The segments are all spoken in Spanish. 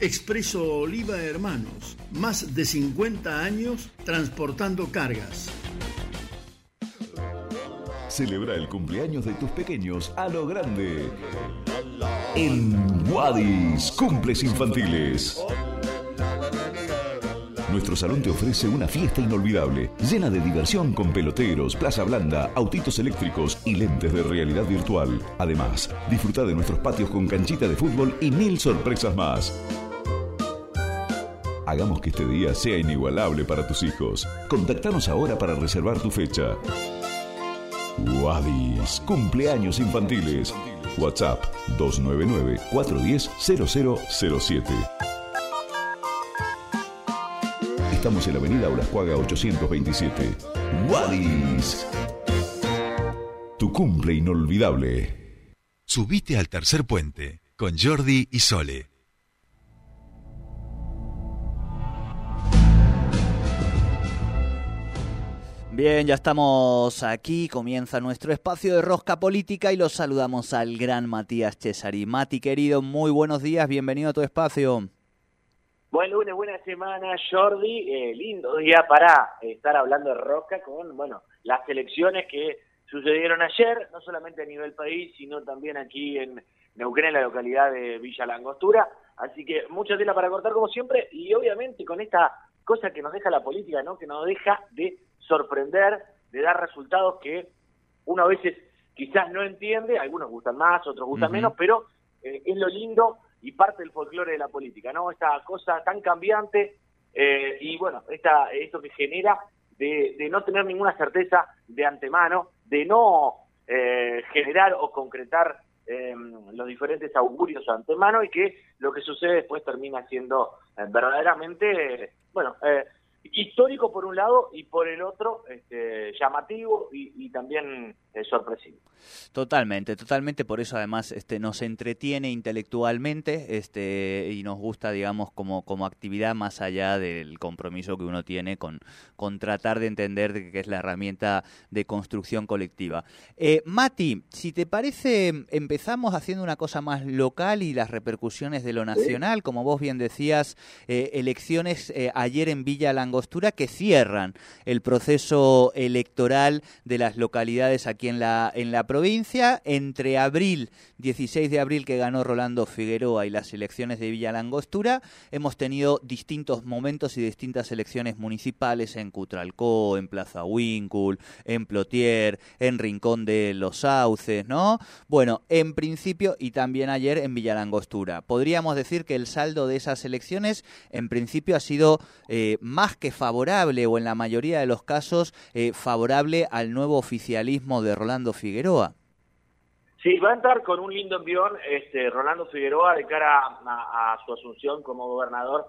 Expreso Oliva Hermanos. Más de 50 años transportando cargas. Celebra el cumpleaños de tus pequeños a lo grande. En Wadis, cumples infantiles. Nuestro salón te ofrece una fiesta inolvidable, llena de diversión con peloteros, plaza blanda, autitos eléctricos y lentes de realidad virtual. Además, disfruta de nuestros patios con canchita de fútbol y mil sorpresas más. Hagamos que este día sea inigualable para tus hijos. Contactanos ahora para reservar tu fecha. Wadis, cumpleaños infantiles. WhatsApp 299 410 0007. Estamos en la avenida Olascuaga 827. Wadis. Tu cumple inolvidable. Subite al tercer puente con Jordi y Sole. Bien, ya estamos aquí, comienza nuestro espacio de rosca política y los saludamos al gran Matías Cesari. Mati, querido, muy buenos días, bienvenido a tu espacio. Buen lunes, buena semana, Jordi. Eh, lindo día para estar hablando de rosca con, bueno, las elecciones que sucedieron ayer, no solamente a nivel país, sino también aquí en Neuquén, en la localidad de Villa Langostura. Así que mucha tela para cortar como siempre y obviamente con esta cosa que nos deja la política, ¿no? Que nos deja de sorprender, de dar resultados que uno a veces quizás no entiende, algunos gustan más, otros gustan menos, pero eh, es lo lindo y parte del folclore de la política, ¿no? Esta cosa tan cambiante eh, y bueno, esta, esto que genera de, de, no tener ninguna certeza de antemano, de no eh, generar o concretar los diferentes augurios de antemano y que lo que sucede después termina siendo verdaderamente, bueno, histórico por un lado y por el otro este, llamativo y, también eh, sorpresivo. Totalmente, totalmente, por eso además este, nos entretiene intelectualmente este, y nos gusta, digamos, como, como actividad más allá del compromiso que uno tiene con, con tratar de entender que es la herramienta de construcción colectiva. Eh, Mati, si te parece, empezamos haciendo una cosa más local y las repercusiones de lo nacional, como vos bien decías, eh, elecciones ayer en Villa Langostura que cierran el proceso electoral de las localidades aquí en la, en la provincia. Entre abril, 16 de abril que ganó Rolando Figueroa y las elecciones de Villa Langostura, hemos tenido distintos momentos y distintas elecciones municipales en Cutralcó, en Plaza Wincul, en Plotier, en Rincón de los Sauces, ¿no? Bueno, en principio y también ayer en Villa Langostura. Podríamos decir que el saldo de esas elecciones en principio ha sido eh, más que favorable o en la mayoría de los casos eh, favorable al nuevo oficialismo de Rolando Figueroa. Sí, va a entrar con un lindo envión este, Rolando Figueroa de cara a, su asunción como gobernador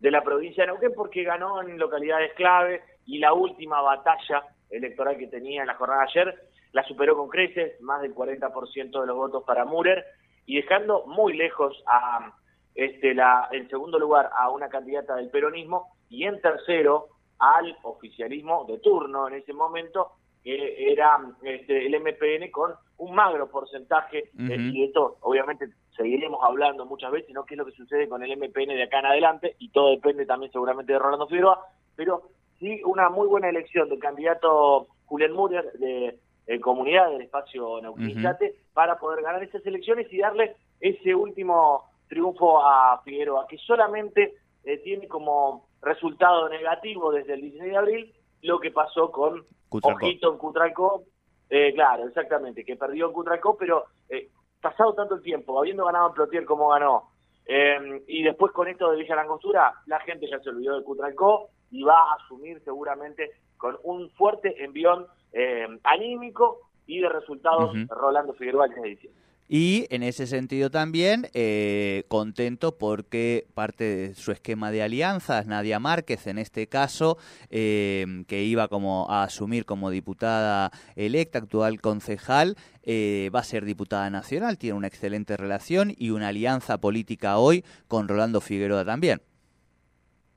de la provincia de Neuquén porque ganó en localidades clave y la última batalla electoral que tenía en la jornada de ayer la superó con creces, más del 40% de los votos para Murer y dejando muy lejos a este, la, en segundo lugar a una candidata del peronismo y en tercero al oficialismo de turno en ese momento, que era este, el MPN con un magro porcentaje, eh, y esto obviamente seguiremos hablando muchas veces, ¿no? ¿Qué es lo que sucede con el MPN de acá en adelante? Y todo depende también seguramente de Rolando Figueroa, pero sí una muy buena elección del candidato Julián Murer de Comunidad del Espacio Neuquinizate para poder ganar esas elecciones y darle ese último triunfo a Figueroa, que solamente eh, tiene como resultado negativo desde el 16 de abril lo que pasó con Ojito en Cutralcó. Eh, claro, exactamente, que perdió en Cutralcó, pero eh, pasado tanto el tiempo, habiendo ganado en Plotier como ganó, em, y después con esto de Villa Langostura, la gente ya se olvidó de Cutralcó y va a asumir seguramente con un fuerte envión em, anímico y de resultados Rolando Figueroa el 10 y en ese sentido también eh, contento porque parte de su esquema de alianzas, Nadia Márquez en este caso, eh, que iba como a asumir como diputada electa, actual concejal, eh, va a ser diputada nacional, tiene una excelente relación y una alianza política hoy con Rolando Figueroa también.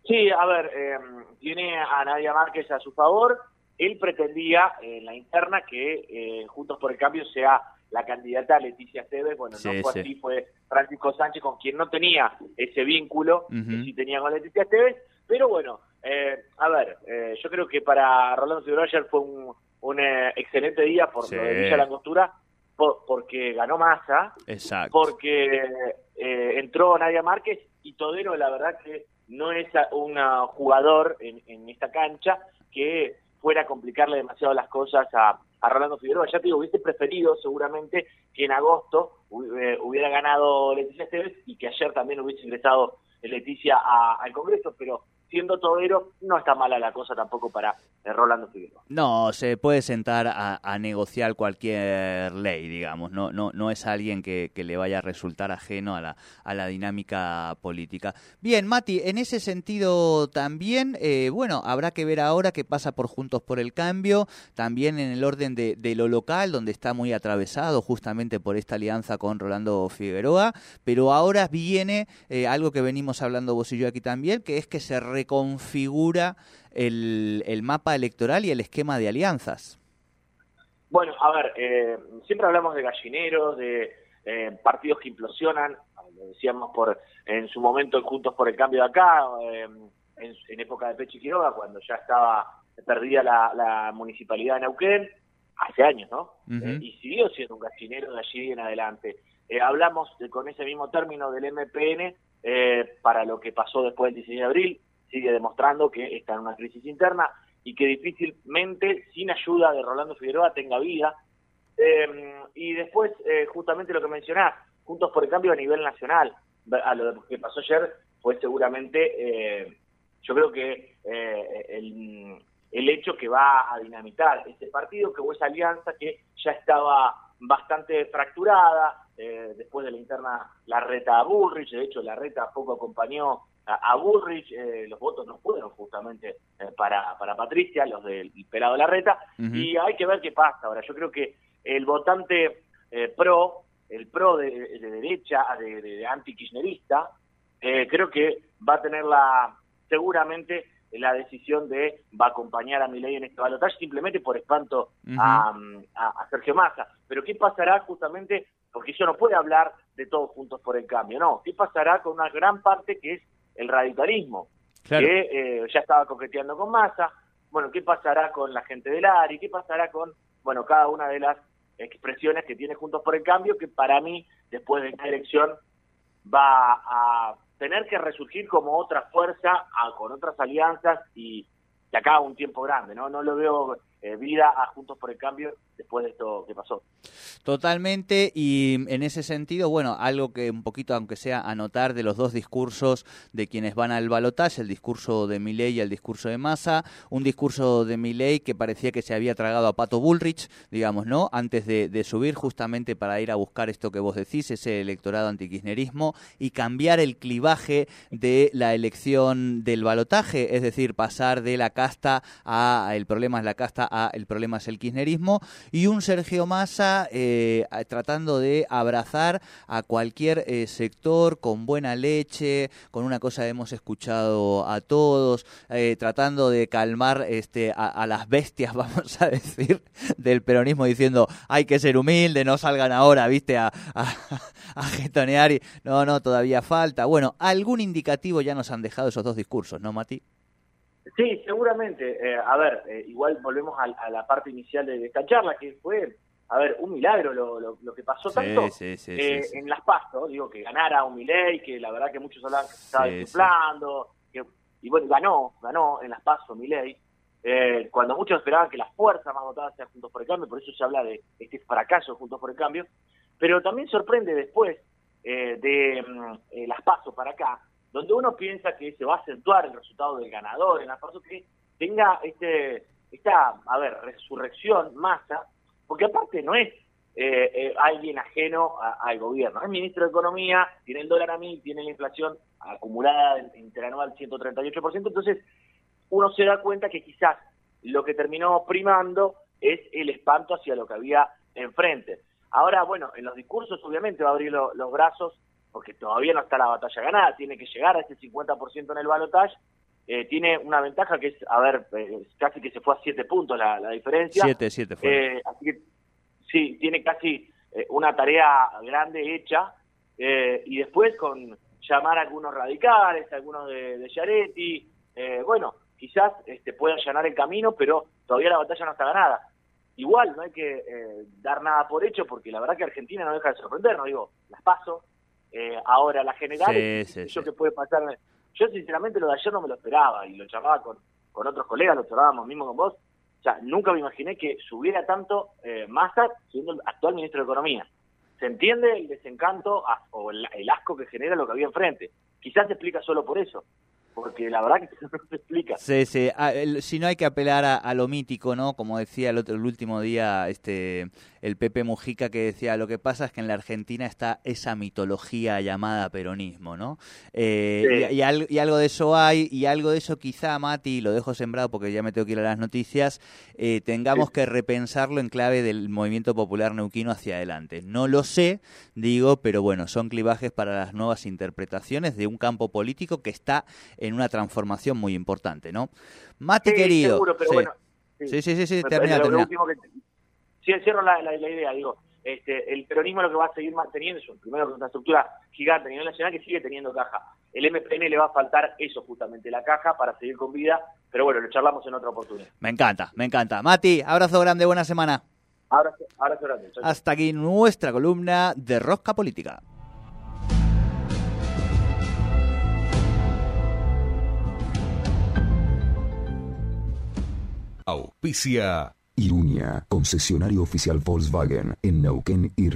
Sí, a ver, tiene a Nadia Márquez a su favor. Él pretendía en la interna que Juntos por el Cambio sea la candidata Leticia Esteves, bueno, no fue así, fue Francisco Sánchez con quien no tenía ese vínculo que sí tenía con Leticia Esteves, pero bueno, eh, a ver, eh, yo creo que para Rolando Figueroa ayer fue un, un eh, excelente día por lo de Villa Langostura, porque ganó masa, porque entró Nadia Márquez y Todero, la verdad que no es un jugador en, en esta cancha que fuera a complicarle demasiado las cosas a, a Rolando Figueroa. Ya te digo, hubiese preferido seguramente que en agosto hubiera ganado Leticia Esteves y que ayer también hubiese ingresado Leticia al Congreso, pero siendo todero, no está mala la cosa tampoco para eh, Rolando Figueroa. No, se puede sentar a, negociar cualquier ley, digamos. No, no, no es alguien que, le vaya a resultar ajeno a la, a la dinámica política. Bien, Mati, en ese sentido también, eh, bueno, habrá que ver ahora qué pasa por Juntos por el Cambio, también en el orden de, lo local, donde está muy atravesado justamente por esta alianza con Rolando Figueroa, pero ahora viene eh, algo que venimos hablando vos y yo aquí también, que es que se reconfigura el, el mapa electoral y el esquema de alianzas? Bueno, a ver, eh, siempre hablamos de gallineros, de eh, partidos que implosionan, lo decíamos por en su momento Juntos por el Cambio de acá, eh, en, época de Pechi Quiroga, cuando ya estaba perdida la, municipalidad de Neuquén, hace años, ¿no? y siguió siendo un gallinero de allí en adelante. hablamos con ese mismo término del MPN para lo que pasó después del 16 de abril, sigue demostrando que está en una crisis interna y que difícilmente, sin ayuda de Rolando Figueroa, tenga vida. Em, y después, eh, justamente lo que mencionás, Juntos por el Cambio a nivel nacional, a lo que pasó ayer fue seguramente, eh, yo creo que eh, el, el, hecho que va a dinamitar este partido, que fue esa alianza que ya estaba bastante fracturada, después de la interna la reta a Bullrich, de hecho la reta poco acompañó a, Burrich, eh, los votos no fueron justamente eh, para, para Patricia, los del pelado Larreta, y hay que ver qué pasa. Ahora, yo creo que el votante eh, pro, el pro de, derecha, de, de, anti-kirchnerista, creo que va a tener la, seguramente la decisión de va a acompañar a Milei en este balotaje simplemente por espanto a, a, Sergio Massa. Pero ¿qué pasará justamente? Porque eso no puede hablar de todos juntos por el cambio, no. ¿Qué pasará con una gran parte que es el radicalismo, que eh, ya estaba coqueteando con Massa. Bueno, ¿qué pasará con la gente del ARI? ¿Qué pasará con, bueno, cada una de las expresiones que tiene Juntos por el Cambio, que para mí, después de esta elección, va a tener que resurgir como otra fuerza, con otras alianzas y de acá un tiempo grande, ¿no? No lo veo eh, vida a Juntos por el Cambio después de esto que pasó. Totalmente, y en ese sentido, bueno, algo que un poquito, aunque sea anotar de los dos discursos de quienes van al balotaje, el discurso de Milei y el discurso de Massa, un discurso de Milei que parecía que se había tragado a Pato Bullrich, digamos, ¿no? Antes de, subir justamente para ir a buscar esto que vos decís, ese electorado antikirchnerismo, y cambiar el clivaje de la elección del balotaje, es decir, pasar de la casta a el problema es la casta el problema es el kirchnerismo, y un Sergio Massa eh, tratando de abrazar a cualquier eh, sector con buena leche, con una cosa que hemos escuchado a todos, eh, tratando de calmar este, a, las bestias, vamos a decir, del peronismo, diciendo hay que ser humilde, no salgan ahora, viste, a, a, a getonear y no, no, todavía falta. Bueno, algún indicativo ya nos han dejado esos dos discursos, ¿no, Mati? Sí, seguramente. Eh, a ver, eh, igual volvemos a, la parte inicial de, esta charla, que fue, a ver, un milagro lo, lo, que pasó tanto eh, en las pastos, digo, que ganara un Milei, que la verdad que muchos hablaban que se estaba desuplando, que, y bueno, ganó, ganó en las pasos Milei, cuando muchos esperaban que las fuerzas más votadas sean Juntos por el Cambio, por eso se habla de este fracaso Juntos por el Cambio, pero también sorprende después de mm, las pasos para acá, donde uno piensa que se va a acentuar el resultado del ganador en la paso que tenga este esta, a ver, resurrección, masa, porque aparte no es eh, eh, alguien ajeno al gobierno, es ministro de Economía, tiene el dólar a mí, tiene la inflación acumulada interanual 138%, entonces uno se da cuenta que quizás lo que terminó primando es el espanto hacia lo que había enfrente. Ahora, bueno, en los discursos obviamente va a abrir los brazos porque todavía no está la batalla ganada, tiene que llegar a ese 50% en el balotaje, eh, tiene una ventaja que es, a ver, eh, casi que se fue a 7 puntos la, diferencia. 7, 7 fue. Eh, así que, sí, tiene casi eh, una tarea grande hecha eh, y después con llamar a algunos radicales, algunos de, de Yaretti, eh, bueno, quizás este, puedan allanar el camino, pero todavía la batalla no está ganada. Igual no hay que dar nada por hecho porque la verdad que Argentina no deja de sorprender, no digo, las paso. Ahora la general, yo que puede pasar, yo sinceramente lo de ayer no me lo esperaba y lo llamaba con, con otros colegas, lo charlábamos mismo con vos, sea, nunca me imaginé que subiera tanto eh, Massa siendo el actual ministro de Economía. Se entiende el desencanto o el, asco que genera lo que había enfrente. Quizás se explica solo por eso porque la verdad que no se explica. Sí, sí. Ah, si no hay que apelar a, lo mítico, ¿no? Como decía el, otro, el último día este el Pepe Mujica que decía, lo que pasa es que en la Argentina está esa mitología llamada peronismo, ¿no? Eh, y, algo de eso hay, y algo de eso quizá, Mati, lo dejo sembrado porque ya me tengo que ir a las noticias, eh, tengamos que repensarlo en clave del movimiento popular neuquino hacia adelante. No lo sé, digo, pero bueno, son clivajes para las nuevas interpretaciones de un campo político que está en una transformación muy importante, ¿no? Mati querido. sí. sí. sí, sí, termina, termina. Sí, cierro la, la, idea, digo, este, el peronismo lo que va a seguir manteniendo es, primero, una estructura gigante a nivel nacional que sigue teniendo caja. El MPN le va a faltar eso justamente, la caja para seguir con vida, pero bueno, lo charlamos en otra oportunidad. Me encanta, me encanta. Mati, abrazo grande, buena semana. Abrazo, abrazo grande. Hasta aquí nuestra columna de Rosca Política. Auspicia Iruña, concesionario oficial Volkswagen en Neuquén y